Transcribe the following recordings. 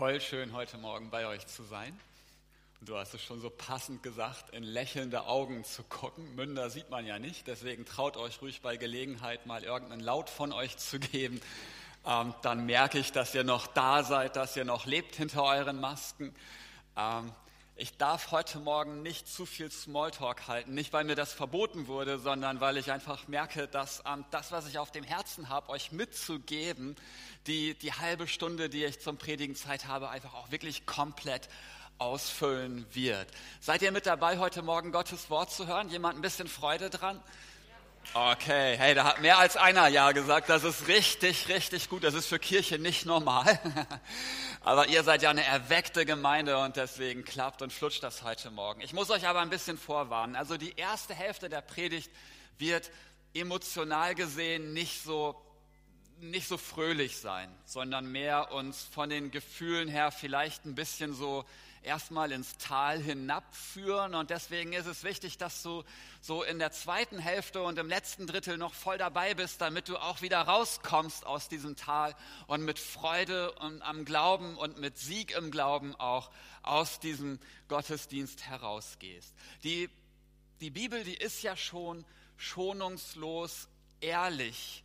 Voll schön, heute Morgen bei euch zu sein. Du hast es schon so passend gesagt, in lächelnde Augen zu gucken. Münder sieht man ja nicht, deswegen traut euch ruhig bei Gelegenheit mal irgendeinen Laut von euch zu geben. Ähm, dann merke ich, dass ihr noch da seid, dass ihr noch lebt hinter euren Masken. Ähm, ich darf heute Morgen nicht zu viel Smalltalk halten, nicht weil mir das verboten wurde, sondern weil ich einfach merke, dass ähm, das, was ich auf dem Herzen habe, euch mitzugeben, die, die halbe Stunde, die ich zum Predigen Zeit habe, einfach auch wirklich komplett ausfüllen wird. Seid ihr mit dabei, heute Morgen Gottes Wort zu hören? Jemand ein bisschen Freude dran? Okay, hey, da hat mehr als einer Ja gesagt. Das ist richtig, richtig gut. Das ist für Kirche nicht normal. Aber ihr seid ja eine erweckte Gemeinde und deswegen klappt und flutscht das heute Morgen. Ich muss euch aber ein bisschen vorwarnen. Also die erste Hälfte der Predigt wird emotional gesehen nicht so nicht so fröhlich sein, sondern mehr uns von den Gefühlen her vielleicht ein bisschen so erstmal ins Tal hinabführen. Und deswegen ist es wichtig, dass du so in der zweiten Hälfte und im letzten Drittel noch voll dabei bist, damit du auch wieder rauskommst aus diesem Tal und mit Freude und am Glauben und mit Sieg im Glauben auch aus diesem Gottesdienst herausgehst. Die, die Bibel, die ist ja schon schonungslos ehrlich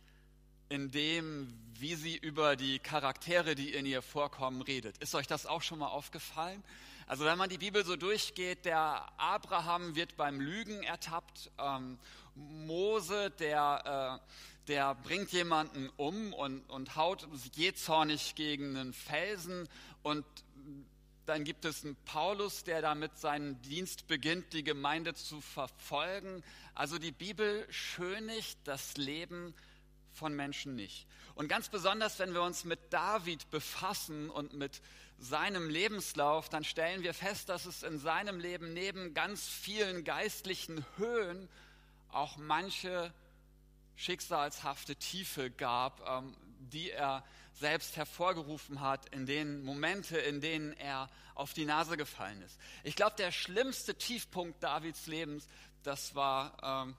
in dem, wie sie über die Charaktere, die in ihr vorkommen, redet. Ist euch das auch schon mal aufgefallen? Also wenn man die Bibel so durchgeht, der Abraham wird beim Lügen ertappt, ähm, Mose, der, äh, der bringt jemanden um und, und haut jähzornig gegen einen Felsen und dann gibt es einen Paulus, der damit seinen Dienst beginnt, die Gemeinde zu verfolgen. Also die Bibel schönigt das Leben von Menschen nicht. Und ganz besonders, wenn wir uns mit David befassen und mit seinem Lebenslauf, dann stellen wir fest, dass es in seinem Leben neben ganz vielen geistlichen Höhen auch manche schicksalshafte Tiefe gab, ähm, die er selbst hervorgerufen hat, in den Momente, in denen er auf die Nase gefallen ist. Ich glaube, der schlimmste Tiefpunkt Davids Lebens, das war, ähm,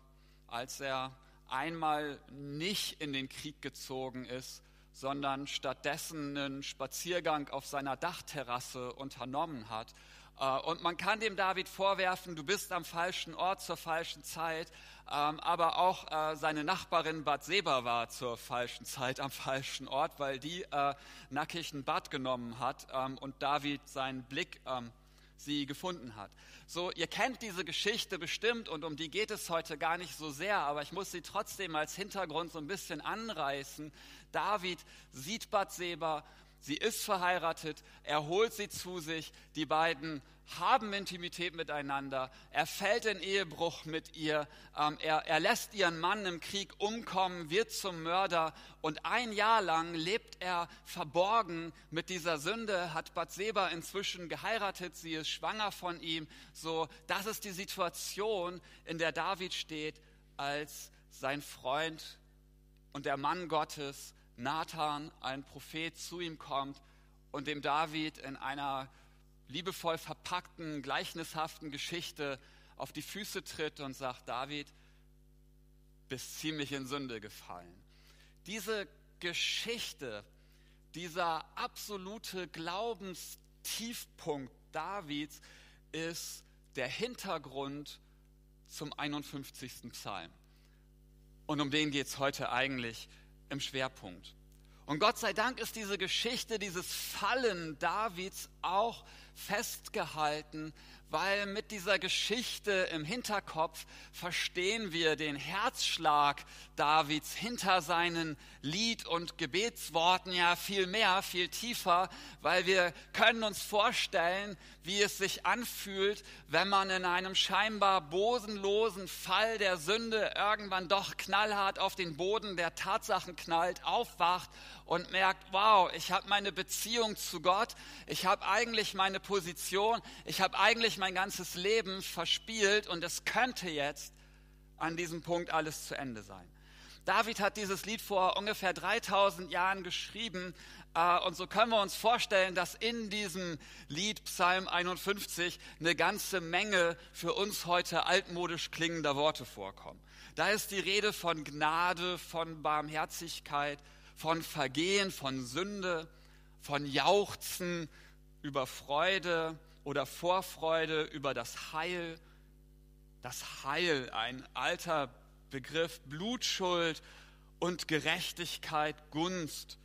als er einmal nicht in den Krieg gezogen ist, sondern stattdessen einen Spaziergang auf seiner Dachterrasse unternommen hat. Äh, und man kann dem David vorwerfen, du bist am falschen Ort zur falschen Zeit, ähm, aber auch äh, seine Nachbarin Bathseba war zur falschen Zeit am falschen Ort, weil die äh, nackig ein Bad genommen hat ähm, und David seinen Blick ähm, sie gefunden hat. So, ihr kennt diese Geschichte bestimmt und um die geht es heute gar nicht so sehr, aber ich muss sie trotzdem als Hintergrund so ein bisschen anreißen. David sieht Bathseba, sie ist verheiratet, er holt sie zu sich, die beiden haben Intimität miteinander, er fällt in Ehebruch mit ihr, ähm, er, er lässt ihren Mann im Krieg umkommen, wird zum Mörder und ein Jahr lang lebt er verborgen mit dieser Sünde, hat Bathseba inzwischen geheiratet, sie ist schwanger von ihm. So, das ist die Situation, in der David steht, als sein Freund und der Mann Gottes, Nathan, ein Prophet, zu ihm kommt und dem David in einer liebevoll verpackten, gleichnishaften Geschichte auf die Füße tritt und sagt, David, bist ziemlich in Sünde gefallen. Diese Geschichte, dieser absolute Glaubenstiefpunkt Davids ist der Hintergrund zum 51. Psalm. Und um den geht es heute eigentlich im Schwerpunkt. Und Gott sei Dank ist diese Geschichte, dieses Fallen Davids auch festgehalten, weil mit dieser Geschichte im Hinterkopf verstehen wir den Herzschlag Davids hinter seinen Lied- und Gebetsworten ja viel mehr, viel tiefer, weil wir können uns vorstellen, wie es sich anfühlt, wenn man in einem scheinbar bosenlosen Fall der Sünde irgendwann doch knallhart auf den Boden der Tatsachen knallt, aufwacht und merkt, wow, ich habe meine Beziehung zu Gott, ich habe eigentlich meine Position, ich habe eigentlich mein ganzes Leben verspielt und es könnte jetzt an diesem Punkt alles zu Ende sein. David hat dieses Lied vor ungefähr 3000 Jahren geschrieben äh, und so können wir uns vorstellen, dass in diesem Lied Psalm 51 eine ganze Menge für uns heute altmodisch klingender Worte vorkommen. Da ist die Rede von Gnade, von Barmherzigkeit, von Vergehen, von Sünde, von Jauchzen, über Freude oder Vorfreude über das Heil. Das Heil, ein alter Begriff, Blutschuld und Gerechtigkeit, Gunst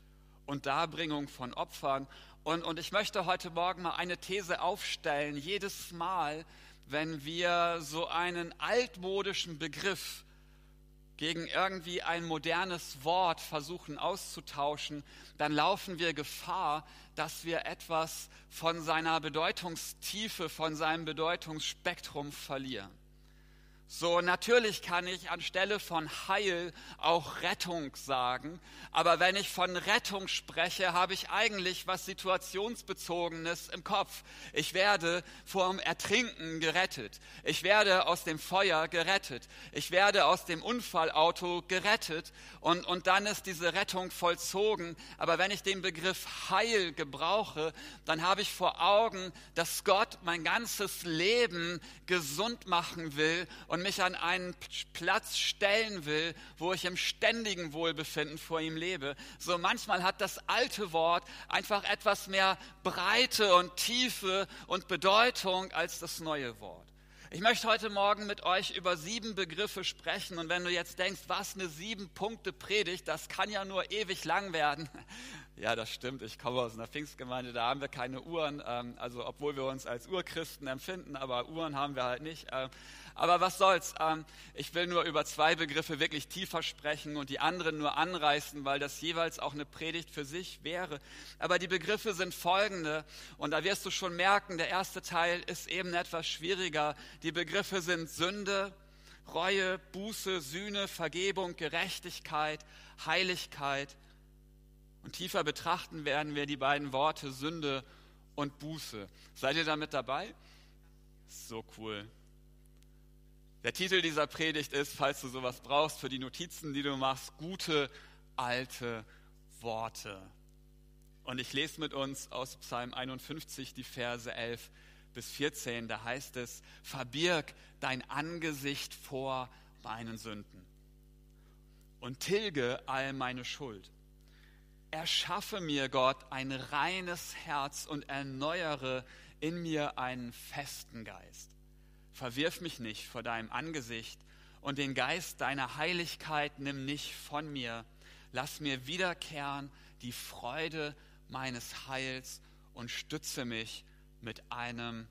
und Darbringung von Opfern. Und, und ich möchte heute Morgen mal eine These aufstellen. Jedes Mal, wenn wir so einen altmodischen Begriff gegen irgendwie ein modernes Wort versuchen auszutauschen, dann laufen wir Gefahr, dass wir etwas von seiner Bedeutungstiefe, von seinem Bedeutungsspektrum verlieren. So, natürlich kann ich anstelle von Heil auch Rettung sagen, aber wenn ich von Rettung spreche, habe ich eigentlich was Situationsbezogenes im Kopf. Ich werde vom Ertrinken gerettet. Ich werde aus dem Feuer gerettet. Ich werde aus dem Unfallauto gerettet und, und dann ist diese Rettung vollzogen. Aber wenn ich den Begriff Heil gebrauche, dann habe ich vor Augen, dass Gott mein ganzes Leben gesund machen will und mich an einen Platz stellen will, wo ich im ständigen Wohlbefinden vor ihm lebe. So manchmal hat das alte Wort einfach etwas mehr Breite und Tiefe und Bedeutung als das neue Wort. Ich möchte heute Morgen mit euch über sieben Begriffe sprechen. Und wenn du jetzt denkst, was eine sieben Punkte Predigt, das kann ja nur ewig lang werden. Ja, das stimmt. Ich komme aus einer Pfingstgemeinde, da haben wir keine Uhren. Ähm, also, obwohl wir uns als Urchristen empfinden, aber Uhren haben wir halt nicht. Aber was soll's? Ähm, ich will nur über zwei Begriffe wirklich tiefer sprechen und die anderen nur anreißen, weil das jeweils auch eine Predigt für sich wäre. Aber die Begriffe sind folgende und da wirst du schon merken, der erste Teil ist eben etwas schwieriger. Die Begriffe sind Sünde, Reue, Buße, Sühne, Vergebung, Gerechtigkeit, Heiligkeit. Und tiefer betrachten werden wir die beiden Worte Sünde und Buße. Seid ihr damit dabei? So cool. Der Titel dieser Predigt ist, falls du sowas brauchst für die Notizen, die du machst, gute alte Worte. Und ich lese mit uns aus Psalm 51 die Verse 11 bis 14. Da heißt es, verbirg dein Angesicht vor meinen Sünden und tilge all meine Schuld. Erschaffe mir, Gott, ein reines Herz und erneuere in mir einen festen Geist verwirf mich nicht vor deinem Angesicht und den Geist deiner Heiligkeit nimm nicht von mir. Lass mir wiederkehren die Freude meines Heils und stütze mich mit einem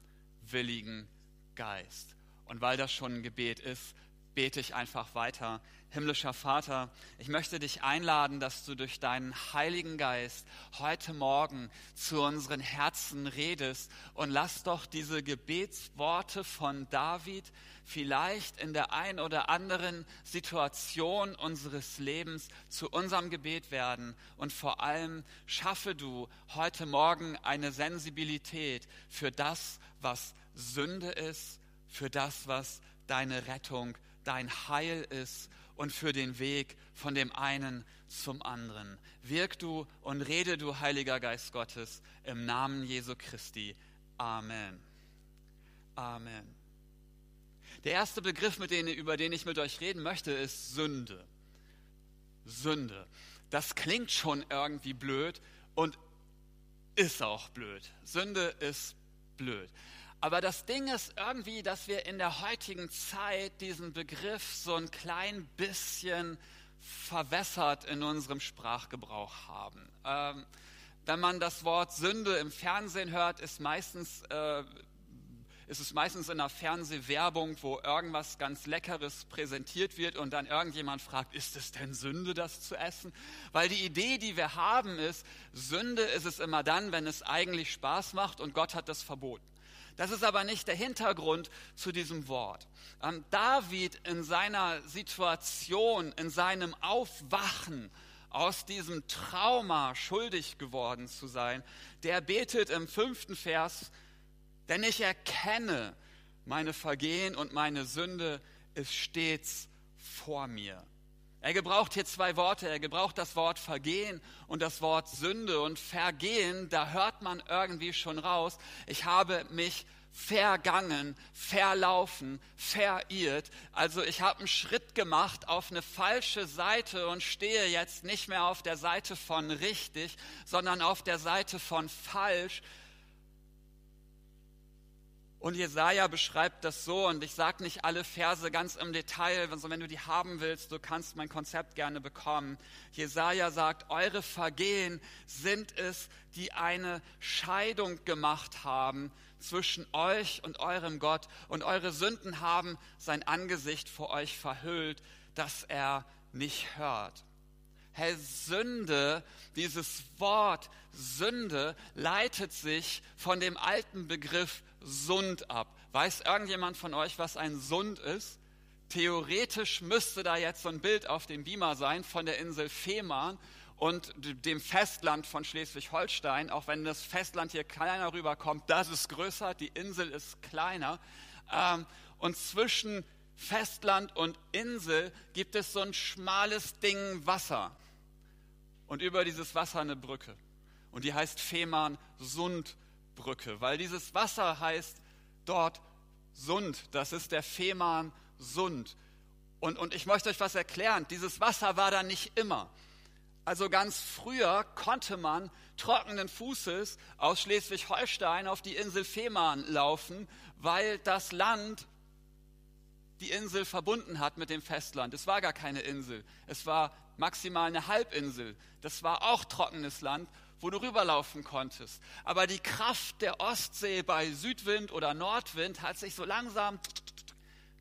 willigen Geist. Und weil das schon ein Gebet ist, bete ich einfach weiter. Himmlischer Vater, ich möchte dich einladen, dass du durch deinen Heiligen Geist heute Morgen zu unseren Herzen redest und lass doch diese Gebetsworte von David vielleicht in der ein oder anderen Situation unseres Lebens zu unserem Gebet werden. Und vor allem schaffe du heute Morgen eine Sensibilität für das, was Sünde ist, für das, was deine Rettung, dein Heil ist und für den Weg von dem einen zum anderen. Wirk du und rede du, Heiliger Geist Gottes, im Namen Jesu Christi. Amen. Amen. Der erste Begriff, denen, über den ich mit euch reden möchte, ist Sünde. Sünde. Das klingt schon irgendwie blöd und ist auch blöd. Sünde ist blöd. Aber das Ding ist irgendwie, dass wir in der heutigen Zeit diesen Begriff so ein klein bisschen verwässert in unserem Sprachgebrauch haben. Ähm, wenn man das Wort Sünde im Fernsehen hört, ist, meistens, äh, ist es meistens in einer Fernsehwerbung, wo irgendwas ganz Leckeres präsentiert wird und dann irgendjemand fragt, ist es denn Sünde, das zu essen? Weil die Idee, die wir haben, ist, Sünde ist es immer dann, wenn es eigentlich Spaß macht und Gott hat das verboten. Das ist aber nicht der Hintergrund zu diesem Wort. Ähm, David in seiner Situation, in seinem Aufwachen aus diesem Trauma schuldig geworden zu sein, der betet im fünften Vers, denn ich erkenne meine Vergehen und meine Sünde ist stets vor mir. Er gebraucht hier zwei Worte. Er gebraucht das Wort Vergehen und das Wort Sünde. Und Vergehen, da hört man irgendwie schon raus, ich habe mich vergangen, verlaufen, verirrt. Also ich habe einen Schritt gemacht auf eine falsche Seite und stehe jetzt nicht mehr auf der Seite von richtig, sondern auf der Seite von falsch. Und Jesaja beschreibt das so, und ich sage nicht alle Verse ganz im Detail, also wenn du die haben willst, du kannst mein Konzept gerne bekommen. Jesaja sagt, eure Vergehen sind es, die eine Scheidung gemacht haben zwischen euch und eurem Gott, und eure Sünden haben sein Angesicht vor euch verhüllt, dass er nicht hört. Herr, Sünde, dieses Wort Sünde leitet sich von dem alten Begriff Sund ab. Weiß irgendjemand von euch, was ein Sund ist? Theoretisch müsste da jetzt so ein Bild auf dem Beamer sein von der Insel Fehmarn und dem Festland von Schleswig-Holstein. Auch wenn das Festland hier kleiner rüberkommt, das ist größer, die Insel ist kleiner. Ähm, und zwischen Festland und Insel gibt es so ein schmales Ding Wasser. Und über dieses Wasser eine Brücke. Und die heißt Fehmarn-Sund Brücke, weil dieses Wasser heißt dort Sund. Das ist der Fehmarn Sund. Und, und ich möchte euch was erklären. Dieses Wasser war da nicht immer. Also ganz früher konnte man trockenen Fußes aus Schleswig-Holstein auf die Insel Fehmarn laufen, weil das Land die Insel verbunden hat mit dem Festland. Es war gar keine Insel. Es war maximal eine Halbinsel. Das war auch trockenes Land wo du rüberlaufen konntest. Aber die Kraft der Ostsee bei Südwind oder Nordwind hat sich so langsam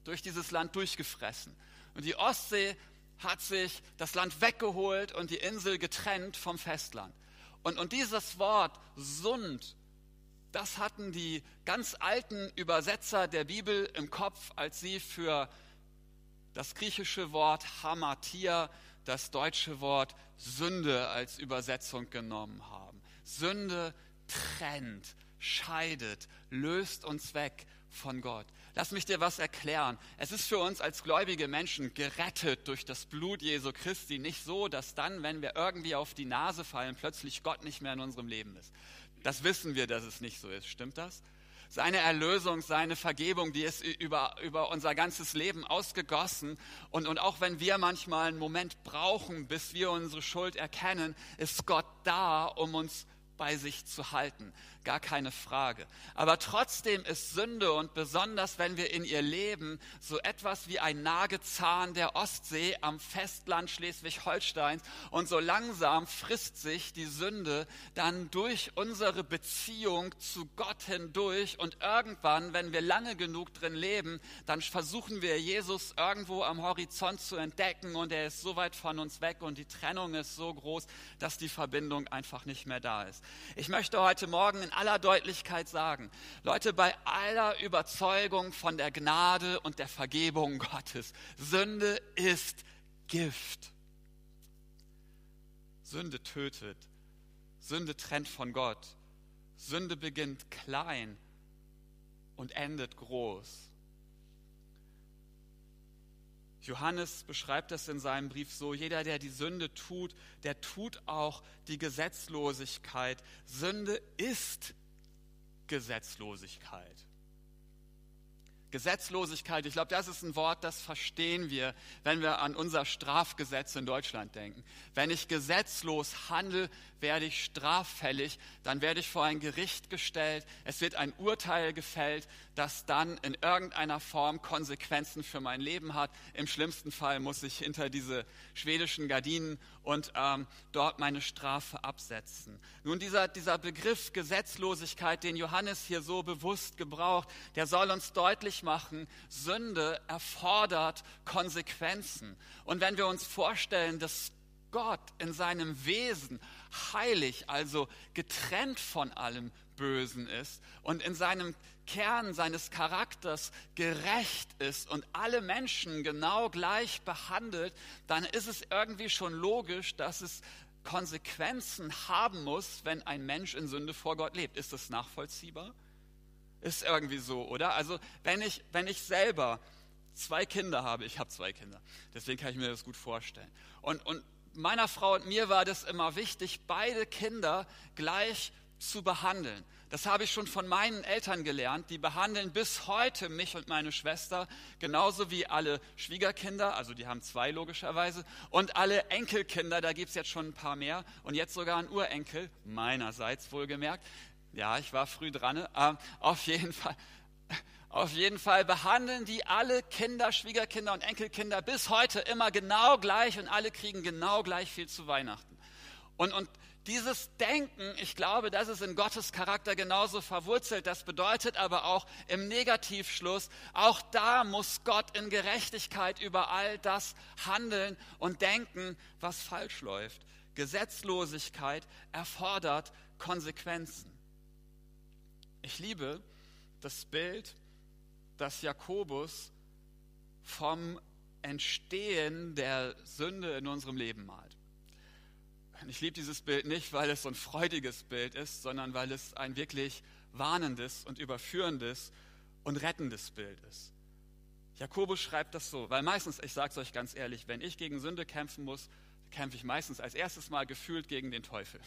durch dieses Land durchgefressen. Und die Ostsee hat sich das Land weggeholt und die Insel getrennt vom Festland. Und, und dieses Wort Sund, das hatten die ganz alten Übersetzer der Bibel im Kopf, als sie für das griechische Wort Hamatia das deutsche Wort Sünde als Übersetzung genommen haben. Sünde trennt, scheidet, löst uns weg von Gott. Lass mich dir was erklären. Es ist für uns als gläubige Menschen gerettet durch das Blut Jesu Christi nicht so, dass dann, wenn wir irgendwie auf die Nase fallen, plötzlich Gott nicht mehr in unserem Leben ist. Das wissen wir, dass es nicht so ist. Stimmt das? Seine Erlösung, seine Vergebung, die ist über, über unser ganzes Leben ausgegossen. Und, und auch wenn wir manchmal einen Moment brauchen, bis wir unsere Schuld erkennen, ist Gott da, um uns bei sich zu halten gar keine Frage. Aber trotzdem ist Sünde und besonders wenn wir in ihr leben, so etwas wie ein Nagezahn der Ostsee am Festland Schleswig-Holsteins und so langsam frisst sich die Sünde dann durch unsere Beziehung zu Gott hindurch und irgendwann, wenn wir lange genug drin leben, dann versuchen wir Jesus irgendwo am Horizont zu entdecken und er ist so weit von uns weg und die Trennung ist so groß, dass die Verbindung einfach nicht mehr da ist. Ich möchte heute Morgen in aller Deutlichkeit sagen, Leute, bei aller Überzeugung von der Gnade und der Vergebung Gottes, Sünde ist Gift. Sünde tötet. Sünde trennt von Gott. Sünde beginnt klein und endet groß. Johannes beschreibt es in seinem Brief so, jeder, der die Sünde tut, der tut auch die Gesetzlosigkeit. Sünde ist Gesetzlosigkeit. Gesetzlosigkeit, ich glaube, das ist ein Wort, das verstehen wir, wenn wir an unser Strafgesetz in Deutschland denken. Wenn ich gesetzlos handle, werde ich straffällig, dann werde ich vor ein Gericht gestellt, es wird ein Urteil gefällt, das dann in irgendeiner Form Konsequenzen für mein Leben hat. Im schlimmsten Fall muss ich hinter diese schwedischen Gardinen und ähm, dort meine Strafe absetzen. Nun, dieser, dieser Begriff Gesetzlosigkeit, den Johannes hier so bewusst gebraucht, der soll uns deutlich machen, Sünde erfordert Konsequenzen. Und wenn wir uns vorstellen, dass Gott in seinem Wesen heilig, also getrennt von allem Bösen ist und in seinem Kern seines Charakters gerecht ist und alle Menschen genau gleich behandelt, dann ist es irgendwie schon logisch, dass es Konsequenzen haben muss, wenn ein Mensch in Sünde vor Gott lebt. Ist das nachvollziehbar? Ist irgendwie so, oder? Also wenn ich, wenn ich selber zwei Kinder habe, ich habe zwei Kinder, deswegen kann ich mir das gut vorstellen. Und, und meiner Frau und mir war das immer wichtig, beide Kinder gleich zu behandeln. Das habe ich schon von meinen Eltern gelernt. Die behandeln bis heute mich und meine Schwester genauso wie alle Schwiegerkinder, also die haben zwei logischerweise, und alle Enkelkinder, da gibt es jetzt schon ein paar mehr und jetzt sogar ein Urenkel, meinerseits wohlgemerkt. Ja, ich war früh dran, äh, auf jeden Fall. Auf jeden Fall behandeln die alle Kinder, Schwiegerkinder und Enkelkinder bis heute immer genau gleich und alle kriegen genau gleich viel zu Weihnachten. Und, und dieses Denken, ich glaube, das ist in Gottes Charakter genauso verwurzelt. Das bedeutet aber auch im Negativschluss, auch da muss Gott in Gerechtigkeit über all das handeln und denken, was falsch läuft. Gesetzlosigkeit erfordert Konsequenzen. Ich liebe das Bild dass Jakobus vom Entstehen der Sünde in unserem Leben malt. Ich liebe dieses Bild nicht, weil es so ein freudiges Bild ist, sondern weil es ein wirklich warnendes und überführendes und rettendes Bild ist. Jakobus schreibt das so, weil meistens, ich sage es euch ganz ehrlich, wenn ich gegen Sünde kämpfen muss, kämpfe ich meistens als erstes Mal gefühlt gegen den Teufel.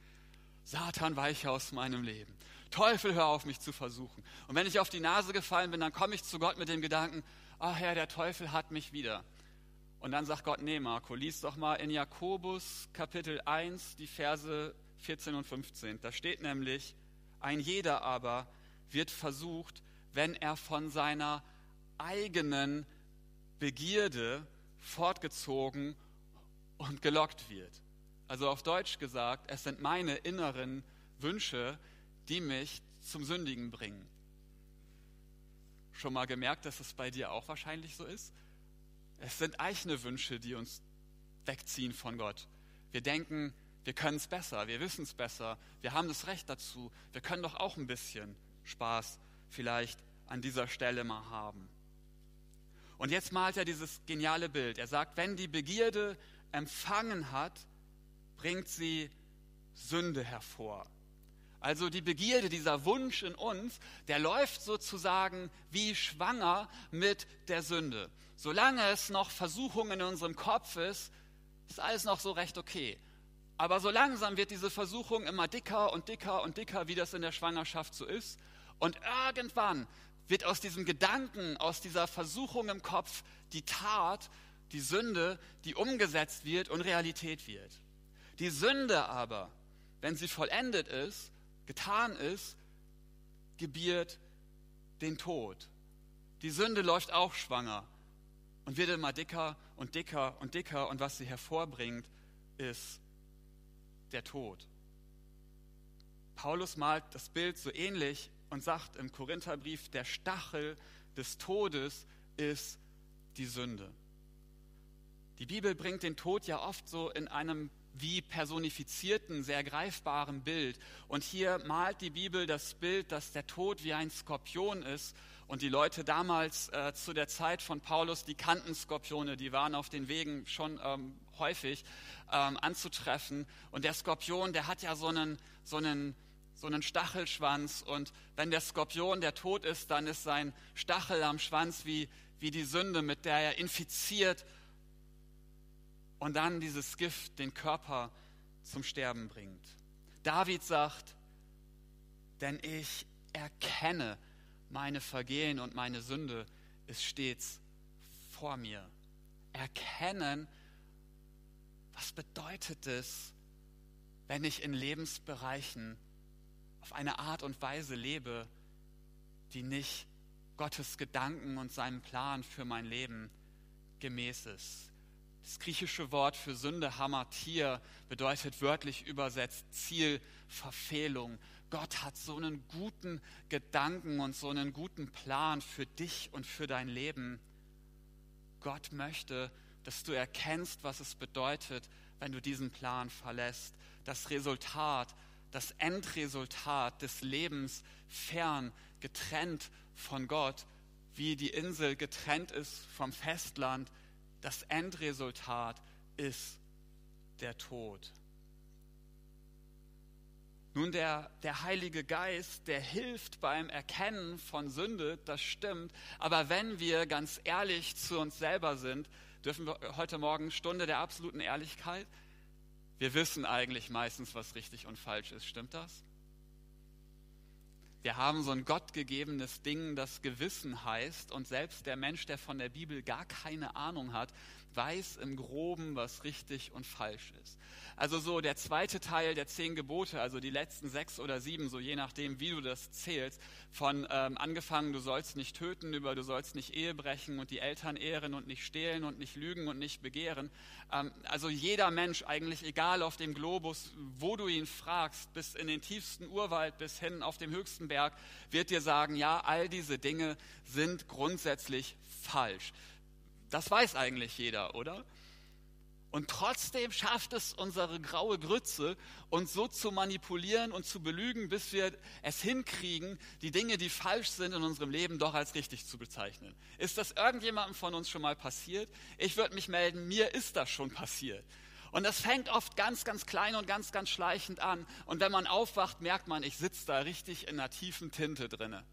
Satan, weiche aus meinem Leben. Teufel, hör auf mich zu versuchen. Und wenn ich auf die Nase gefallen bin, dann komme ich zu Gott mit dem Gedanken, ach Herr, der Teufel hat mich wieder. Und dann sagt Gott, nee Marco, lies doch mal in Jakobus Kapitel 1 die Verse 14 und 15. Da steht nämlich, ein jeder aber wird versucht, wenn er von seiner eigenen Begierde fortgezogen und gelockt wird. Also auf Deutsch gesagt, es sind meine inneren Wünsche, die mich zum Sündigen bringen. Schon mal gemerkt, dass es bei dir auch wahrscheinlich so ist? Es sind eigene Wünsche, die uns wegziehen von Gott. Wir denken, wir können es besser, wir wissen es besser, wir haben das Recht dazu, wir können doch auch ein bisschen Spaß vielleicht an dieser Stelle mal haben. Und jetzt malt er dieses geniale Bild. Er sagt, wenn die Begierde empfangen hat, bringt sie Sünde hervor. Also die Begierde, dieser Wunsch in uns, der läuft sozusagen wie schwanger mit der Sünde. Solange es noch Versuchungen in unserem Kopf ist, ist alles noch so recht okay. Aber so langsam wird diese Versuchung immer dicker und dicker und dicker, wie das in der Schwangerschaft so ist. Und irgendwann wird aus diesem Gedanken, aus dieser Versuchung im Kopf die Tat, die Sünde, die umgesetzt wird und Realität wird. Die Sünde aber, wenn sie vollendet ist, getan ist, gebiert den Tod. Die Sünde läuft auch schwanger und wird immer dicker und dicker und dicker und was sie hervorbringt, ist der Tod. Paulus malt das Bild so ähnlich und sagt im Korintherbrief, der Stachel des Todes ist die Sünde. Die Bibel bringt den Tod ja oft so in einem wie personifizierten, sehr greifbaren Bild. Und hier malt die Bibel das Bild, dass der Tod wie ein Skorpion ist. Und die Leute damals äh, zu der Zeit von Paulus, die kannten Skorpione, die waren auf den Wegen schon ähm, häufig ähm, anzutreffen. Und der Skorpion, der hat ja so einen, so einen so einen Stachelschwanz und wenn der Skorpion der Tod ist, dann ist sein Stachel am Schwanz wie, wie die Sünde, mit der er infiziert und dann dieses Gift den Körper zum Sterben bringt. David sagt, denn ich erkenne meine Vergehen und meine Sünde ist stets vor mir. Erkennen, was bedeutet es, wenn ich in Lebensbereichen auf eine Art und Weise lebe, die nicht Gottes Gedanken und seinem Plan für mein Leben gemäß ist. Das griechische Wort für Sünde, Hamatir, bedeutet wörtlich übersetzt Zielverfehlung. Gott hat so einen guten Gedanken und so einen guten Plan für dich und für dein Leben. Gott möchte, dass du erkennst, was es bedeutet, wenn du diesen Plan verlässt. Das Resultat, das Endresultat des Lebens fern, getrennt von Gott, wie die Insel getrennt ist vom Festland, das Endresultat ist der Tod. Nun, der, der Heilige Geist, der hilft beim Erkennen von Sünde, das stimmt. Aber wenn wir ganz ehrlich zu uns selber sind, dürfen wir heute Morgen Stunde der absoluten Ehrlichkeit. Wir wissen eigentlich meistens, was richtig und falsch ist. Stimmt das? Wir haben so ein gottgegebenes Ding, das Gewissen heißt. Und selbst der Mensch, der von der Bibel gar keine Ahnung hat, weiß im groben, was richtig und falsch ist. Also so der zweite Teil der zehn Gebote, also die letzten sechs oder sieben, so je nachdem, wie du das zählst, von ähm, angefangen, du sollst nicht töten, über du sollst nicht Ehe brechen und die Eltern ehren und nicht stehlen und nicht lügen und nicht begehren. Ähm, also jeder Mensch, eigentlich egal auf dem Globus, wo du ihn fragst, bis in den tiefsten Urwald, bis hin auf dem höchsten Berg, wird dir sagen, ja, all diese Dinge sind grundsätzlich falsch. Das weiß eigentlich jeder, oder? Und trotzdem schafft es unsere graue Grütze, uns so zu manipulieren und zu belügen, bis wir es hinkriegen, die Dinge, die falsch sind in unserem Leben, doch als richtig zu bezeichnen. Ist das irgendjemandem von uns schon mal passiert? Ich würde mich melden, mir ist das schon passiert. Und das fängt oft ganz, ganz klein und ganz, ganz schleichend an. Und wenn man aufwacht, merkt man, ich sitze da richtig in einer tiefen Tinte drinne.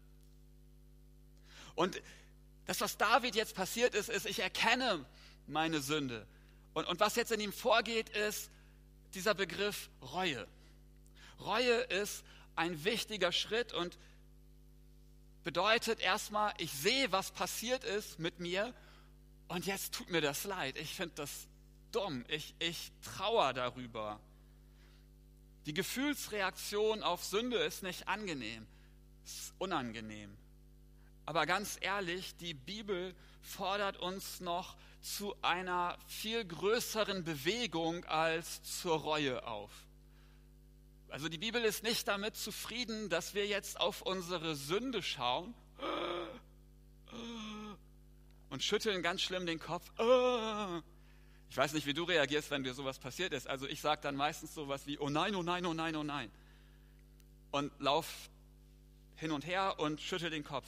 Und das, was David jetzt passiert ist, ist, ich erkenne meine Sünde. Und, und was jetzt in ihm vorgeht, ist dieser Begriff Reue. Reue ist ein wichtiger Schritt und bedeutet erstmal, ich sehe, was passiert ist mit mir und jetzt tut mir das leid. Ich finde das dumm. Ich, ich trauere darüber. Die Gefühlsreaktion auf Sünde ist nicht angenehm, ist unangenehm. Aber ganz ehrlich, die Bibel fordert uns noch zu einer viel größeren Bewegung als zur Reue auf. Also die Bibel ist nicht damit zufrieden, dass wir jetzt auf unsere Sünde schauen und schütteln ganz schlimm den Kopf. Ich weiß nicht, wie du reagierst, wenn dir sowas passiert ist. Also ich sage dann meistens sowas wie, oh nein, oh nein, oh nein, oh nein. Und lauf hin und her und schüttel den Kopf.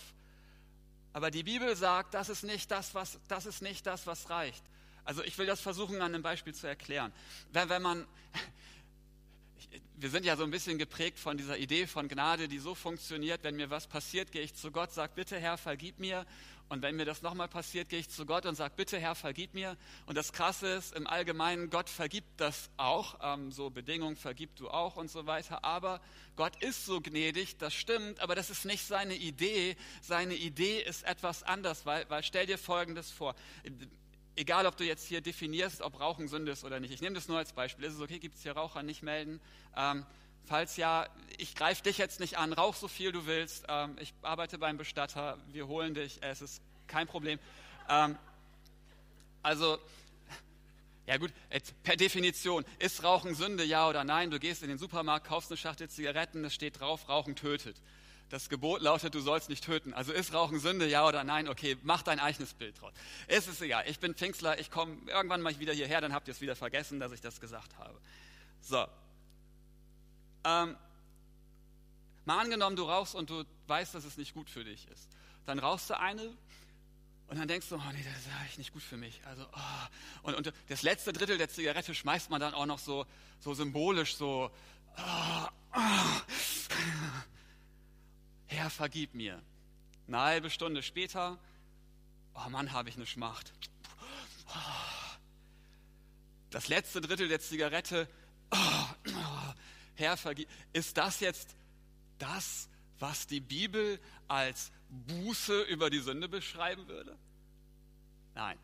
Aber die Bibel sagt, das ist nicht das, was, das, ist nicht das, was reicht. Also ich will das versuchen, an einem Beispiel zu erklären. Wenn, wenn man, wir sind ja so ein bisschen geprägt von dieser Idee von Gnade, die so funktioniert, wenn mir was passiert, gehe ich zu Gott, sage, bitte Herr, vergib mir. Und wenn mir das nochmal passiert, gehe ich zu Gott und sage, bitte Herr, vergib mir. Und das Krasse ist, im Allgemeinen, Gott vergibt das auch, ähm, so Bedingungen vergib du auch und so weiter. Aber Gott ist so gnädig, das stimmt, aber das ist nicht seine Idee. Seine Idee ist etwas anders, weil, weil stell dir Folgendes vor. Egal, ob du jetzt hier definierst, ob Rauchen Sünde ist oder nicht. Ich nehme das nur als Beispiel. Ist es okay, gibt es hier Raucher, nicht melden? Ähm, Falls ja, ich greife dich jetzt nicht an, rauch so viel du willst. Ähm, ich arbeite beim Bestatter, wir holen dich, es ist kein Problem. Ähm, also, ja gut, per Definition, ist Rauchen Sünde, ja oder nein? Du gehst in den Supermarkt, kaufst eine Schachtel Zigaretten, es steht drauf, Rauchen tötet. Das Gebot lautet, du sollst nicht töten. Also ist Rauchen Sünde, ja oder nein? Okay, mach dein eigenes Bild draus. Es ist egal, ich bin Pfingstler, ich komme irgendwann mal wieder hierher, dann habt ihr es wieder vergessen, dass ich das gesagt habe. So, ähm, mal angenommen, du rauchst und du weißt, dass es nicht gut für dich ist. Dann rauchst du eine und dann denkst du, oh nee, das ist eigentlich nicht gut für mich. Also, oh. und, und das letzte Drittel der Zigarette schmeißt man dann auch noch so, so symbolisch so, oh, oh. Herr, vergib mir. Eine halbe Stunde später, oh Mann, habe ich eine Schmacht. Das letzte Drittel der Zigarette, oh, Herr. Ist das jetzt das, was die Bibel als Buße über die Sünde beschreiben würde? Nein,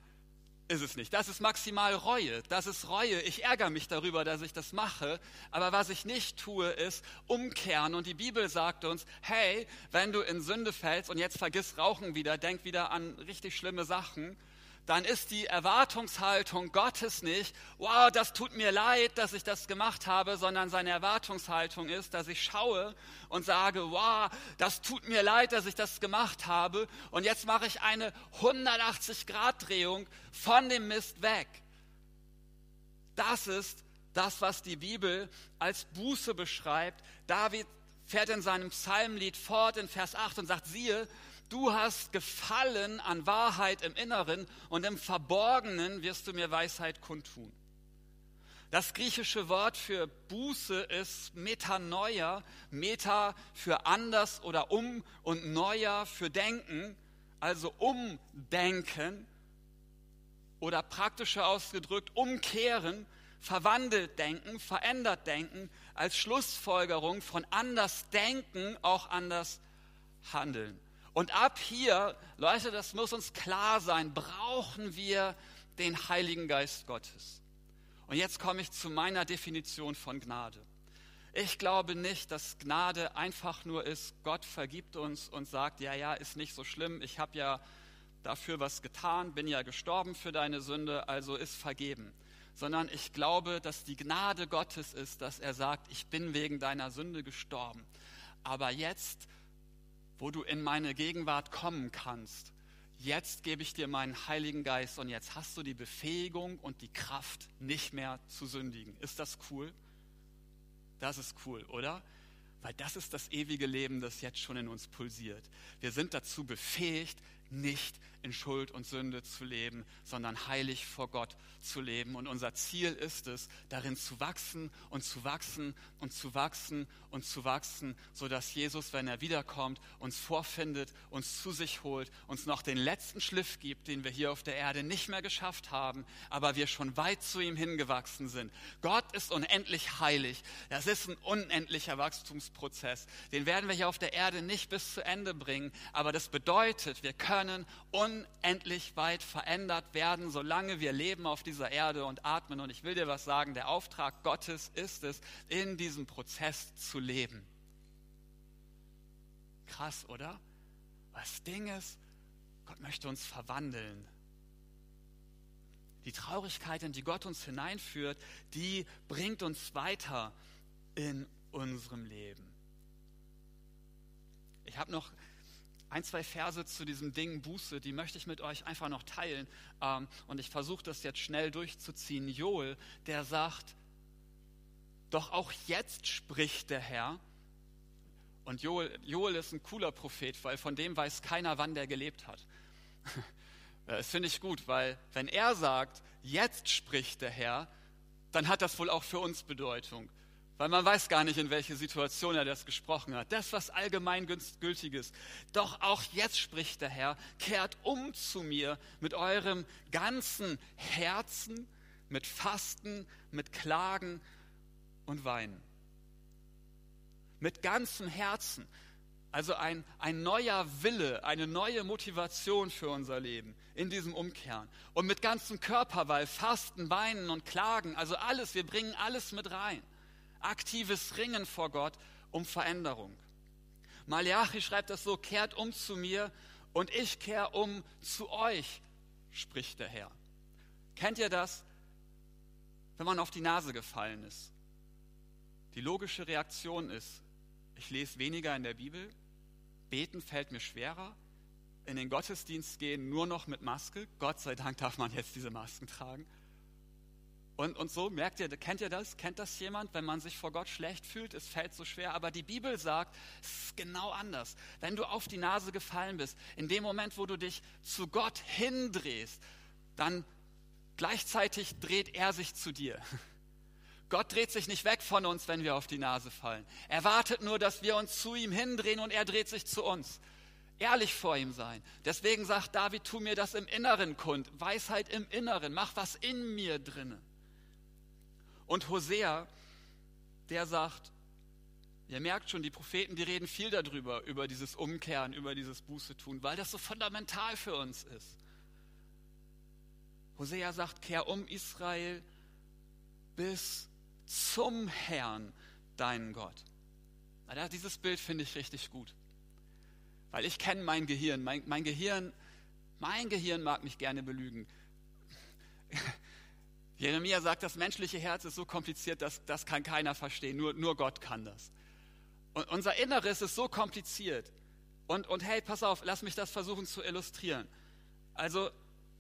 ist es nicht. Das ist maximal Reue. Das ist Reue. Ich ärgere mich darüber, dass ich das mache. Aber was ich nicht tue, ist umkehren. Und die Bibel sagt uns, hey, wenn du in Sünde fällst und jetzt vergiss Rauchen wieder, denk wieder an richtig schlimme Sachen, dann ist die Erwartungshaltung Gottes nicht, wow, das tut mir leid, dass ich das gemacht habe, sondern seine Erwartungshaltung ist, dass ich schaue und sage, wow, das tut mir leid, dass ich das gemacht habe und jetzt mache ich eine 180-Grad-Drehung von dem Mist weg. Das ist das, was die Bibel als Buße beschreibt. David fährt in seinem Psalmlied fort in Vers 8 und sagt, siehe, Du hast Gefallen an Wahrheit im Inneren und im Verborgenen wirst du mir Weisheit kundtun. Das griechische Wort für Buße ist Metanoia, Meta für anders oder um und Neuer für Denken, also umdenken oder praktischer ausgedrückt umkehren, verwandelt denken, verändert denken, als Schlussfolgerung von anders denken auch anders handeln. Und ab hier, Leute, das muss uns klar sein, brauchen wir den Heiligen Geist Gottes. Und jetzt komme ich zu meiner Definition von Gnade. Ich glaube nicht, dass Gnade einfach nur ist, Gott vergibt uns und sagt, ja, ja, ist nicht so schlimm, ich habe ja dafür was getan, bin ja gestorben für deine Sünde, also ist vergeben. Sondern ich glaube, dass die Gnade Gottes ist, dass er sagt, ich bin wegen deiner Sünde gestorben. Aber jetzt, wo du in meine Gegenwart kommen kannst, jetzt gebe ich dir meinen Heiligen Geist und jetzt hast du die Befähigung und die Kraft, nicht mehr zu sündigen. Ist das cool? Das ist cool, oder? Weil das ist das ewige Leben, das jetzt schon in uns pulsiert. Wir sind dazu befähigt, nicht in Schuld und Sünde zu leben, sondern heilig vor Gott zu leben. Und unser Ziel ist es, darin zu wachsen und zu wachsen und zu wachsen und zu wachsen, sodass Jesus, wenn er wiederkommt, uns vorfindet, uns zu sich holt, uns noch den letzten Schliff gibt, den wir hier auf der Erde nicht mehr geschafft haben, aber wir schon weit zu ihm hingewachsen sind. Gott ist unendlich heilig. Das ist ein unendlicher Wachstumsprozess. Den werden wir hier auf der Erde nicht bis zu Ende bringen, aber das bedeutet, wir können unendlich weit verändert werden, solange wir leben auf dieser Erde und atmen. Und ich will dir was sagen, der Auftrag Gottes ist es, in diesem Prozess zu leben. Krass, oder? Was Ding ist, Gott möchte uns verwandeln. Die Traurigkeit, in die Gott uns hineinführt, die bringt uns weiter in unserem Leben. Ich habe noch ein, zwei Verse zu diesem Ding Buße, die möchte ich mit euch einfach noch teilen. Ähm, und ich versuche das jetzt schnell durchzuziehen. Joel, der sagt, doch auch jetzt spricht der Herr. Und Joel, Joel ist ein cooler Prophet, weil von dem weiß keiner, wann der gelebt hat. Das finde ich gut, weil wenn er sagt, jetzt spricht der Herr, dann hat das wohl auch für uns Bedeutung weil man weiß gar nicht, in welche Situation er das gesprochen hat. Das, was allgemeingültig ist. Doch auch jetzt spricht der Herr, kehrt um zu mir mit eurem ganzen Herzen, mit Fasten, mit Klagen und Weinen. Mit ganzem Herzen. Also ein, ein neuer Wille, eine neue Motivation für unser Leben in diesem Umkehren. Und mit ganzem Körper, weil Fasten, Weinen und Klagen, also alles, wir bringen alles mit rein aktives Ringen vor Gott um Veränderung. Malachi schreibt das so, kehrt um zu mir und ich kehre um zu euch, spricht der Herr. Kennt ihr das, wenn man auf die Nase gefallen ist? Die logische Reaktion ist, ich lese weniger in der Bibel, beten fällt mir schwerer, in den Gottesdienst gehen nur noch mit Maske. Gott sei Dank darf man jetzt diese Masken tragen. Und, und so merkt ihr, kennt ihr das? Kennt das jemand, wenn man sich vor Gott schlecht fühlt? Es fällt so schwer. Aber die Bibel sagt, es ist genau anders. Wenn du auf die Nase gefallen bist, in dem Moment, wo du dich zu Gott hindrehst, dann gleichzeitig dreht er sich zu dir. Gott dreht sich nicht weg von uns, wenn wir auf die Nase fallen. Er wartet nur, dass wir uns zu ihm hindrehen und er dreht sich zu uns. Ehrlich vor ihm sein. Deswegen sagt David, tu mir das im Inneren kund. Weisheit im Inneren. Mach was in mir drinnen. Und Hosea, der sagt, ihr merkt schon, die Propheten, die reden viel darüber, über dieses Umkehren, über dieses Buße tun, weil das so fundamental für uns ist. Hosea sagt, kehr um Israel bis zum Herrn, deinen Gott. dieses Bild finde ich richtig gut. Weil ich kenne mein Gehirn. Mein, mein Gehirn, mein Gehirn mag mich gerne belügen. Jeremia sagt, das menschliche Herz ist so kompliziert, dass das kann keiner verstehen. Nur, nur Gott kann das. Und unser Inneres ist so kompliziert. Und, und hey, pass auf, lass mich das versuchen zu illustrieren. Also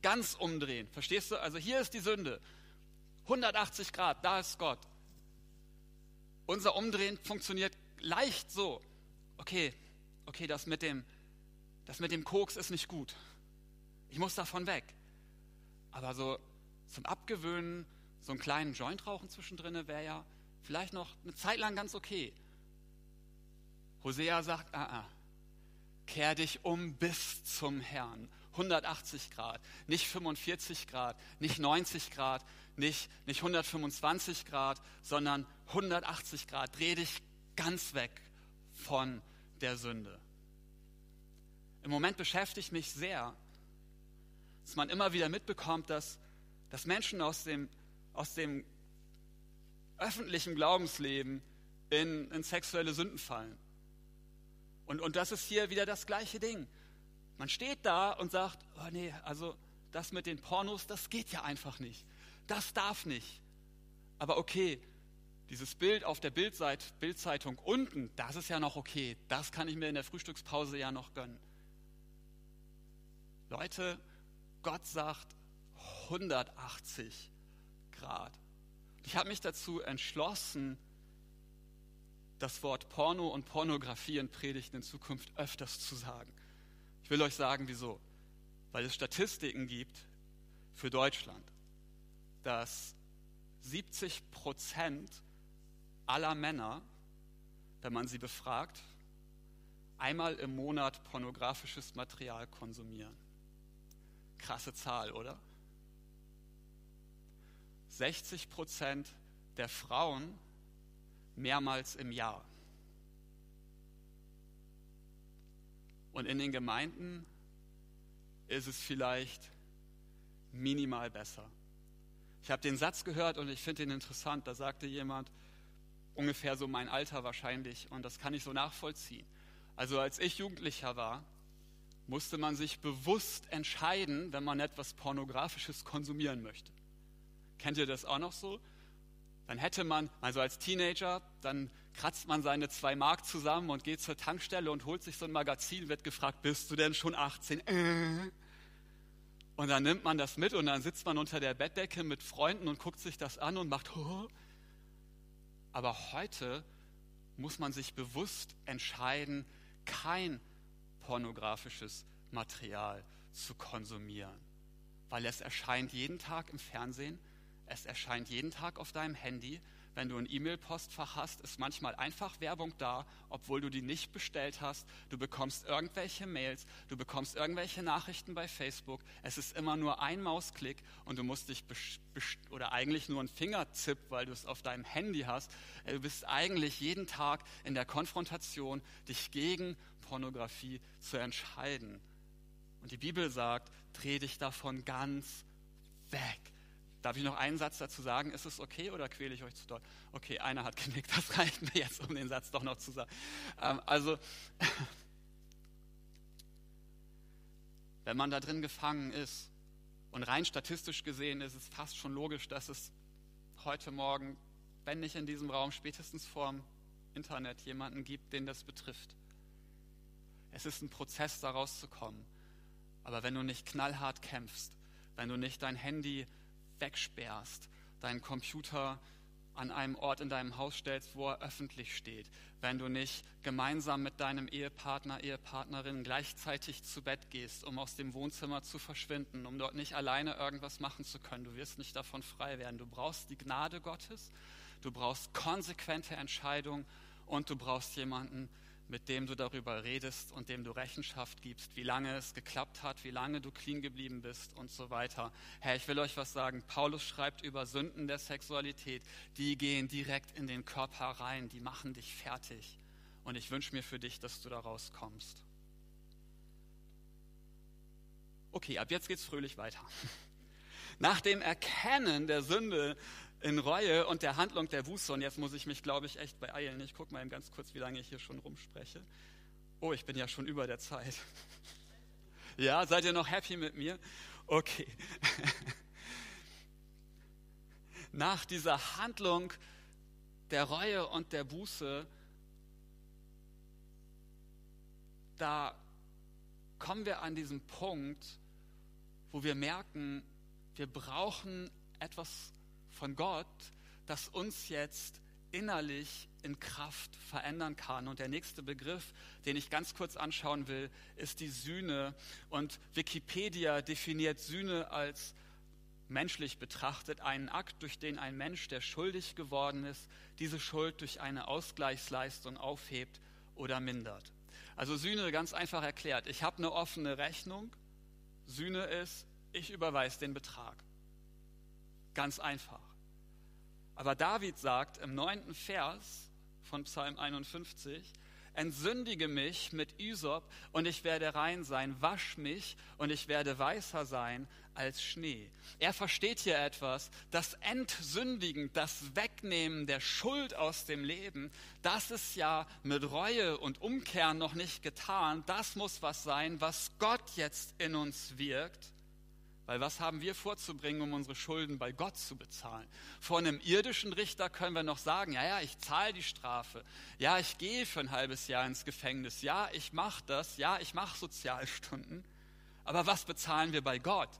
ganz umdrehen. Verstehst du? Also hier ist die Sünde. 180 Grad, da ist Gott. Unser Umdrehen funktioniert leicht so. Okay, okay, das mit dem, das mit dem Koks ist nicht gut. Ich muss davon weg. Aber so zum Abgewöhnen, so einen kleinen Joint rauchen zwischendrin wäre ja vielleicht noch eine Zeit lang ganz okay. Hosea sagt, ah, ah, kehr dich um bis zum Herrn. 180 Grad, nicht 45 Grad, nicht 90 Grad, nicht, nicht 125 Grad, sondern 180 Grad. Dreh dich ganz weg von der Sünde. Im Moment beschäftigt mich sehr, dass man immer wieder mitbekommt, dass, dass Menschen aus dem, aus dem öffentlichen Glaubensleben in, in sexuelle Sünden fallen. Und, und das ist hier wieder das gleiche Ding. Man steht da und sagt, oh nee, also das mit den Pornos, das geht ja einfach nicht. Das darf nicht. Aber okay, dieses Bild auf der Bildzeit, Bildzeitung unten, das ist ja noch okay. Das kann ich mir in der Frühstückspause ja noch gönnen. Leute, Gott sagt 180 Grad. Ich habe mich dazu entschlossen, das Wort Porno und Pornografie in Predigten in Zukunft öfters zu sagen. Ich will euch sagen, wieso. Weil es Statistiken gibt für Deutschland, dass 70 Prozent aller Männer, wenn man sie befragt, einmal im Monat pornografisches Material konsumieren. Krasse Zahl, oder? 60 Prozent der Frauen mehrmals im Jahr. Und in den Gemeinden ist es vielleicht minimal besser. Ich habe den Satz gehört und ich finde ihn interessant. Da sagte jemand, ungefähr so mein Alter wahrscheinlich, und das kann ich so nachvollziehen. Also als ich Jugendlicher war, musste man sich bewusst entscheiden, wenn man etwas Pornografisches konsumieren möchte. Kennt ihr das auch noch so? Dann hätte man, also als Teenager, dann kratzt man seine zwei Mark zusammen und geht zur Tankstelle und holt sich so ein Magazin, wird gefragt, bist du denn schon 18? Äh. Und dann nimmt man das mit und dann sitzt man unter der Bettdecke mit Freunden und guckt sich das an und macht, oh. aber heute muss man sich bewusst entscheiden, kein pornografisches Material zu konsumieren, weil es erscheint jeden Tag im Fernsehen, es erscheint jeden Tag auf deinem Handy. Wenn du ein E-Mail-Postfach hast, ist manchmal einfach Werbung da, obwohl du die nicht bestellt hast. Du bekommst irgendwelche Mails, du bekommst irgendwelche Nachrichten bei Facebook. Es ist immer nur ein Mausklick und du musst dich oder eigentlich nur ein Fingerzip, weil du es auf deinem Handy hast. Du bist eigentlich jeden Tag in der Konfrontation, dich gegen Pornografie zu entscheiden. Und die Bibel sagt, dreh dich davon ganz weg. Darf ich noch einen Satz dazu sagen? Ist es okay oder quäle ich euch zu doll? Okay, einer hat genickt, das reicht mir jetzt, um den Satz doch noch zu sagen. Ähm, also, wenn man da drin gefangen ist, und rein statistisch gesehen ist es fast schon logisch, dass es heute Morgen, wenn nicht in diesem Raum, spätestens vorm Internet jemanden gibt, den das betrifft. Es ist ein Prozess, da rauszukommen. Aber wenn du nicht knallhart kämpfst, wenn du nicht dein Handy wegsperrst, deinen Computer an einem Ort in deinem Haus stellst, wo er öffentlich steht, wenn du nicht gemeinsam mit deinem Ehepartner, Ehepartnerin gleichzeitig zu Bett gehst, um aus dem Wohnzimmer zu verschwinden, um dort nicht alleine irgendwas machen zu können, du wirst nicht davon frei werden. Du brauchst die Gnade Gottes, du brauchst konsequente Entscheidungen und du brauchst jemanden, mit dem du darüber redest und dem du Rechenschaft gibst, wie lange es geklappt hat, wie lange du clean geblieben bist und so weiter. Herr, ich will euch was sagen. Paulus schreibt über Sünden der Sexualität. Die gehen direkt in den Körper rein, die machen dich fertig. Und ich wünsche mir für dich, dass du da rauskommst. Okay, ab jetzt geht's fröhlich weiter. Nach dem Erkennen der Sünde in Reue und der Handlung der Buße. Und jetzt muss ich mich, glaube ich, echt beeilen. Ich gucke mal eben ganz kurz, wie lange ich hier schon rumspreche. Oh, ich bin ja schon über der Zeit. Ja, seid ihr noch happy mit mir? Okay. Nach dieser Handlung der Reue und der Buße, da kommen wir an diesen Punkt, wo wir merken, wir brauchen etwas von Gott, das uns jetzt innerlich in Kraft verändern kann. Und der nächste Begriff, den ich ganz kurz anschauen will, ist die Sühne. Und Wikipedia definiert Sühne als menschlich betrachtet einen Akt, durch den ein Mensch, der schuldig geworden ist, diese Schuld durch eine Ausgleichsleistung aufhebt oder mindert. Also Sühne ganz einfach erklärt. Ich habe eine offene Rechnung. Sühne ist, ich überweise den Betrag. Ganz einfach. Aber David sagt im neunten Vers von Psalm 51, entsündige mich mit Ysop und ich werde rein sein, wasch mich und ich werde weißer sein als Schnee. Er versteht hier etwas, das Entsündigen, das Wegnehmen der Schuld aus dem Leben, das ist ja mit Reue und Umkehren noch nicht getan. Das muss was sein, was Gott jetzt in uns wirkt. Weil was haben wir vorzubringen, um unsere Schulden bei Gott zu bezahlen? Vor einem irdischen Richter können wir noch sagen, ja, ja, ich zahle die Strafe. Ja, ich gehe für ein halbes Jahr ins Gefängnis. Ja, ich mache das. Ja, ich mache Sozialstunden. Aber was bezahlen wir bei Gott?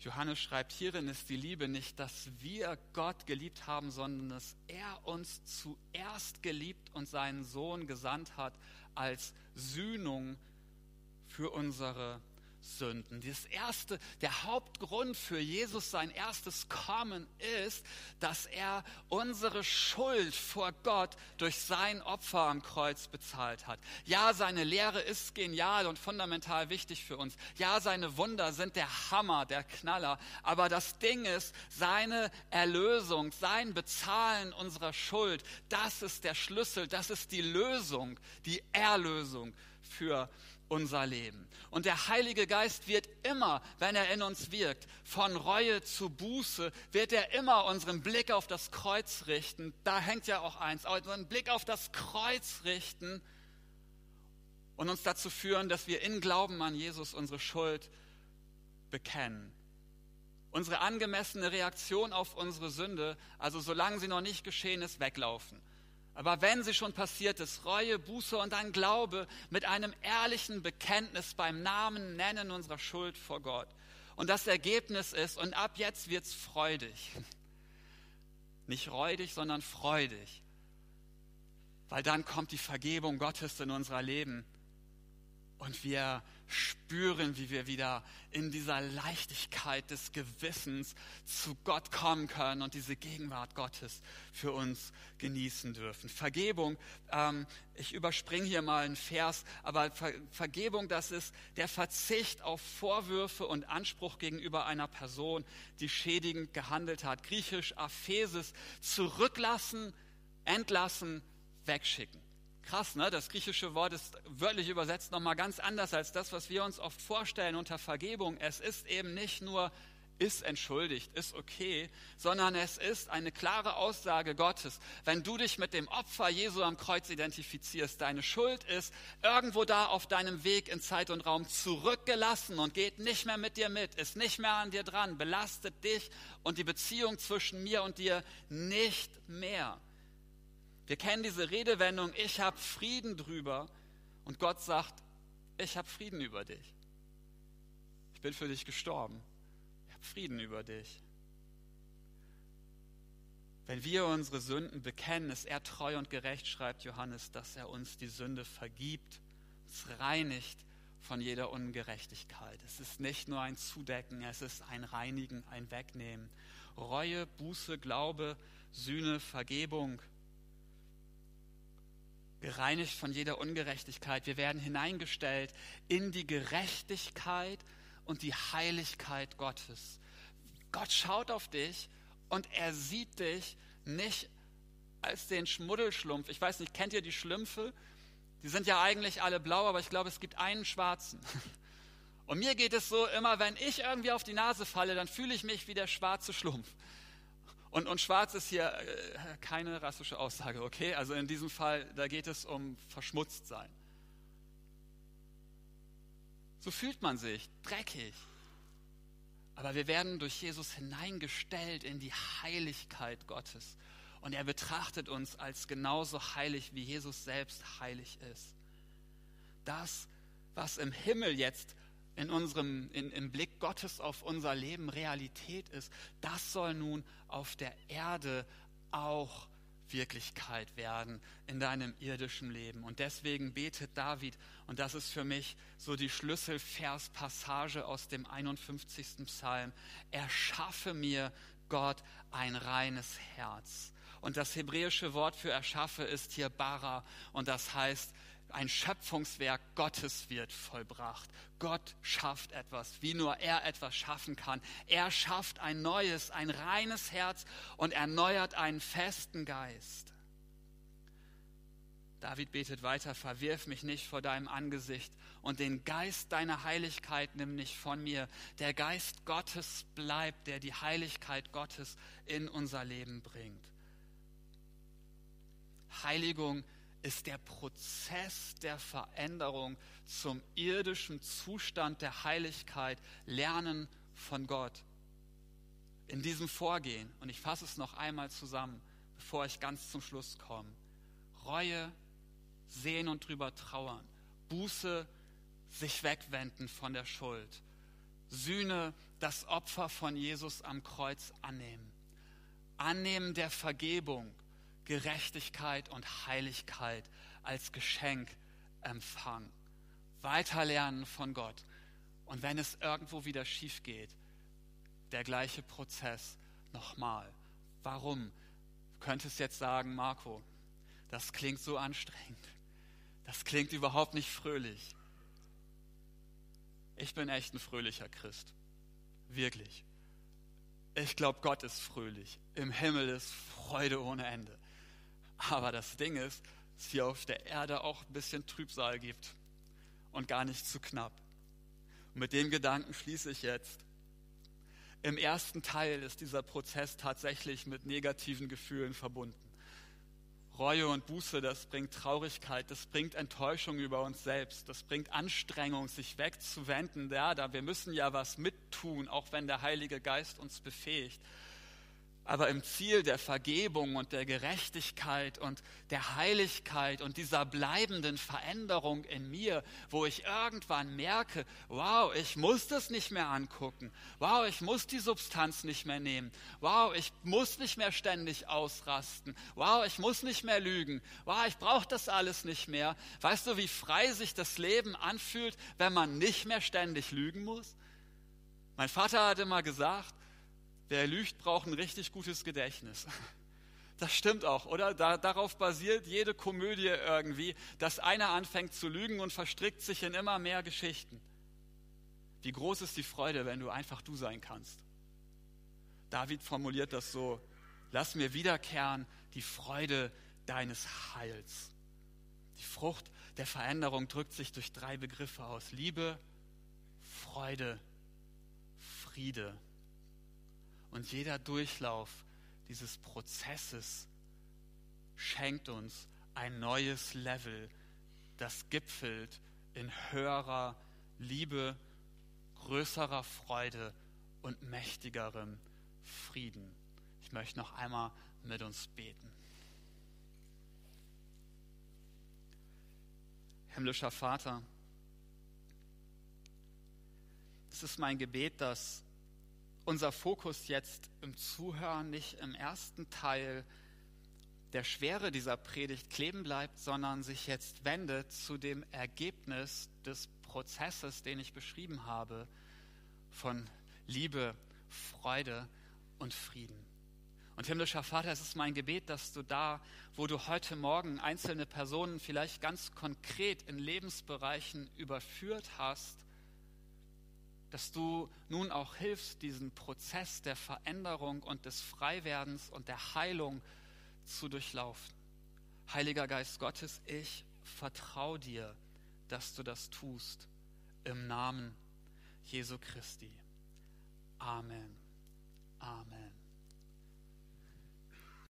Johannes schreibt, hierin ist die Liebe nicht, dass wir Gott geliebt haben, sondern dass er uns zuerst geliebt und seinen Sohn gesandt hat als Sühnung für unsere Sünden. Das erste, der Hauptgrund für Jesus sein erstes Kommen ist, dass er unsere Schuld vor Gott durch sein Opfer am Kreuz bezahlt hat. Ja, seine Lehre ist genial und fundamental wichtig für uns. Ja, seine Wunder sind der Hammer, der Knaller. Aber das Ding ist, seine Erlösung, sein Bezahlen unserer Schuld, das ist der Schlüssel, das ist die Lösung, die Erlösung für uns unser Leben. Und der Heilige Geist wird immer, wenn er in uns wirkt, von Reue zu Buße, wird er immer unseren Blick auf das Kreuz richten. Da hängt ja auch eins, unseren Blick auf das Kreuz richten und uns dazu führen, dass wir in Glauben an Jesus unsere Schuld bekennen. Unsere angemessene Reaktion auf unsere Sünde, also solange sie noch nicht geschehen ist, weglaufen aber wenn sie schon passiert ist, Reue, Buße und ein Glaube mit einem ehrlichen Bekenntnis beim Namen nennen unserer Schuld vor Gott. Und das Ergebnis ist, und ab jetzt wird's freudig. Nicht räudig, sondern freudig. Weil dann kommt die Vergebung Gottes in unser Leben. Und wir spüren, wie wir wieder in dieser Leichtigkeit des Gewissens zu Gott kommen können und diese Gegenwart Gottes für uns genießen dürfen. Vergebung, ähm, ich überspringe hier mal einen Vers, aber Ver Vergebung, das ist der Verzicht auf Vorwürfe und Anspruch gegenüber einer Person, die schädigend gehandelt hat. Griechisch Aphesis, zurücklassen, entlassen, wegschicken. Krass, ne? Das griechische Wort ist wörtlich übersetzt nochmal ganz anders als das, was wir uns oft vorstellen unter Vergebung. Es ist eben nicht nur ist entschuldigt, ist okay, sondern es ist eine klare Aussage Gottes. Wenn du dich mit dem Opfer Jesu am Kreuz identifizierst, deine Schuld ist irgendwo da auf deinem Weg in Zeit und Raum zurückgelassen und geht nicht mehr mit dir mit, ist nicht mehr an dir dran, belastet dich und die Beziehung zwischen mir und dir nicht mehr. Wir kennen diese Redewendung, ich habe Frieden drüber. Und Gott sagt, ich habe Frieden über dich. Ich bin für dich gestorben. Ich habe Frieden über dich. Wenn wir unsere Sünden bekennen, ist er treu und gerecht, schreibt Johannes, dass er uns die Sünde vergibt, uns reinigt von jeder Ungerechtigkeit. Es ist nicht nur ein Zudecken, es ist ein Reinigen, ein Wegnehmen. Reue, Buße, Glaube, Sühne, Vergebung gereinigt von jeder Ungerechtigkeit. Wir werden hineingestellt in die Gerechtigkeit und die Heiligkeit Gottes. Gott schaut auf dich und er sieht dich nicht als den Schmuddelschlumpf. Ich weiß nicht, kennt ihr die Schlümpfe? Die sind ja eigentlich alle blau, aber ich glaube, es gibt einen schwarzen. Und mir geht es so, immer wenn ich irgendwie auf die Nase falle, dann fühle ich mich wie der schwarze Schlumpf. Und, und schwarz ist hier äh, keine rassische Aussage, okay? Also in diesem Fall, da geht es um verschmutzt sein. So fühlt man sich, dreckig. Aber wir werden durch Jesus hineingestellt in die Heiligkeit Gottes. Und er betrachtet uns als genauso heilig, wie Jesus selbst heilig ist. Das, was im Himmel jetzt in unserem, in, im Blick Gottes auf unser Leben Realität ist, das soll nun auf der Erde auch Wirklichkeit werden in deinem irdischen Leben. Und deswegen betet David, und das ist für mich so die Schlüsselverspassage aus dem 51. Psalm, erschaffe mir Gott ein reines Herz. Und das hebräische Wort für erschaffe ist hier bara und das heißt ein Schöpfungswerk Gottes wird vollbracht. Gott schafft etwas, wie nur er etwas schaffen kann. Er schafft ein neues, ein reines Herz und erneuert einen festen Geist. David betet weiter, verwirf mich nicht vor deinem Angesicht und den Geist deiner Heiligkeit nimm nicht von mir. Der Geist Gottes bleibt, der die Heiligkeit Gottes in unser Leben bringt. Heiligung ist der Prozess der Veränderung zum irdischen Zustand der Heiligkeit, Lernen von Gott. In diesem Vorgehen, und ich fasse es noch einmal zusammen, bevor ich ganz zum Schluss komme, Reue, sehen und drüber trauern, Buße, sich wegwenden von der Schuld, Sühne, das Opfer von Jesus am Kreuz annehmen, Annehmen der Vergebung, Gerechtigkeit und Heiligkeit als Geschenk empfangen. Weiterlernen von Gott. Und wenn es irgendwo wieder schief geht, der gleiche Prozess nochmal. Warum? Du könntest jetzt sagen, Marco, das klingt so anstrengend. Das klingt überhaupt nicht fröhlich. Ich bin echt ein fröhlicher Christ. Wirklich. Ich glaube, Gott ist fröhlich. Im Himmel ist Freude ohne Ende. Aber das Ding ist, dass hier auf der Erde auch ein bisschen Trübsal gibt und gar nicht zu knapp. Und mit dem Gedanken schließe ich jetzt. Im ersten Teil ist dieser Prozess tatsächlich mit negativen Gefühlen verbunden. Reue und Buße, das bringt Traurigkeit, das bringt Enttäuschung über uns selbst, das bringt Anstrengung, sich wegzuwenden. Ja, da wir müssen ja was mittun, auch wenn der Heilige Geist uns befähigt aber im Ziel der Vergebung und der Gerechtigkeit und der Heiligkeit und dieser bleibenden Veränderung in mir, wo ich irgendwann merke, wow, ich muss das nicht mehr angucken, wow, ich muss die Substanz nicht mehr nehmen, wow, ich muss nicht mehr ständig ausrasten, wow, ich muss nicht mehr lügen, wow, ich brauche das alles nicht mehr. Weißt du, wie frei sich das Leben anfühlt, wenn man nicht mehr ständig lügen muss? Mein Vater hat immer gesagt, Wer lügt, braucht ein richtig gutes Gedächtnis. Das stimmt auch, oder? Da, darauf basiert jede Komödie irgendwie, dass einer anfängt zu lügen und verstrickt sich in immer mehr Geschichten. Wie groß ist die Freude, wenn du einfach du sein kannst? David formuliert das so, lass mir wiederkehren die Freude deines Heils. Die Frucht der Veränderung drückt sich durch drei Begriffe aus. Liebe, Freude, Friede. Und jeder Durchlauf dieses Prozesses schenkt uns ein neues Level, das gipfelt in höherer Liebe, größerer Freude und mächtigerem Frieden. Ich möchte noch einmal mit uns beten. Himmlischer Vater, es ist mein Gebet, dass unser Fokus jetzt im Zuhören nicht im ersten Teil der Schwere dieser Predigt kleben bleibt, sondern sich jetzt wendet zu dem Ergebnis des Prozesses, den ich beschrieben habe, von Liebe, Freude und Frieden. Und himmlischer Vater, es ist mein Gebet, dass du da, wo du heute Morgen einzelne Personen vielleicht ganz konkret in Lebensbereichen überführt hast, dass du nun auch hilfst, diesen Prozess der Veränderung und des Freiwerdens und der Heilung zu durchlaufen. Heiliger Geist Gottes, ich vertraue dir, dass du das tust. Im Namen Jesu Christi. Amen. Amen.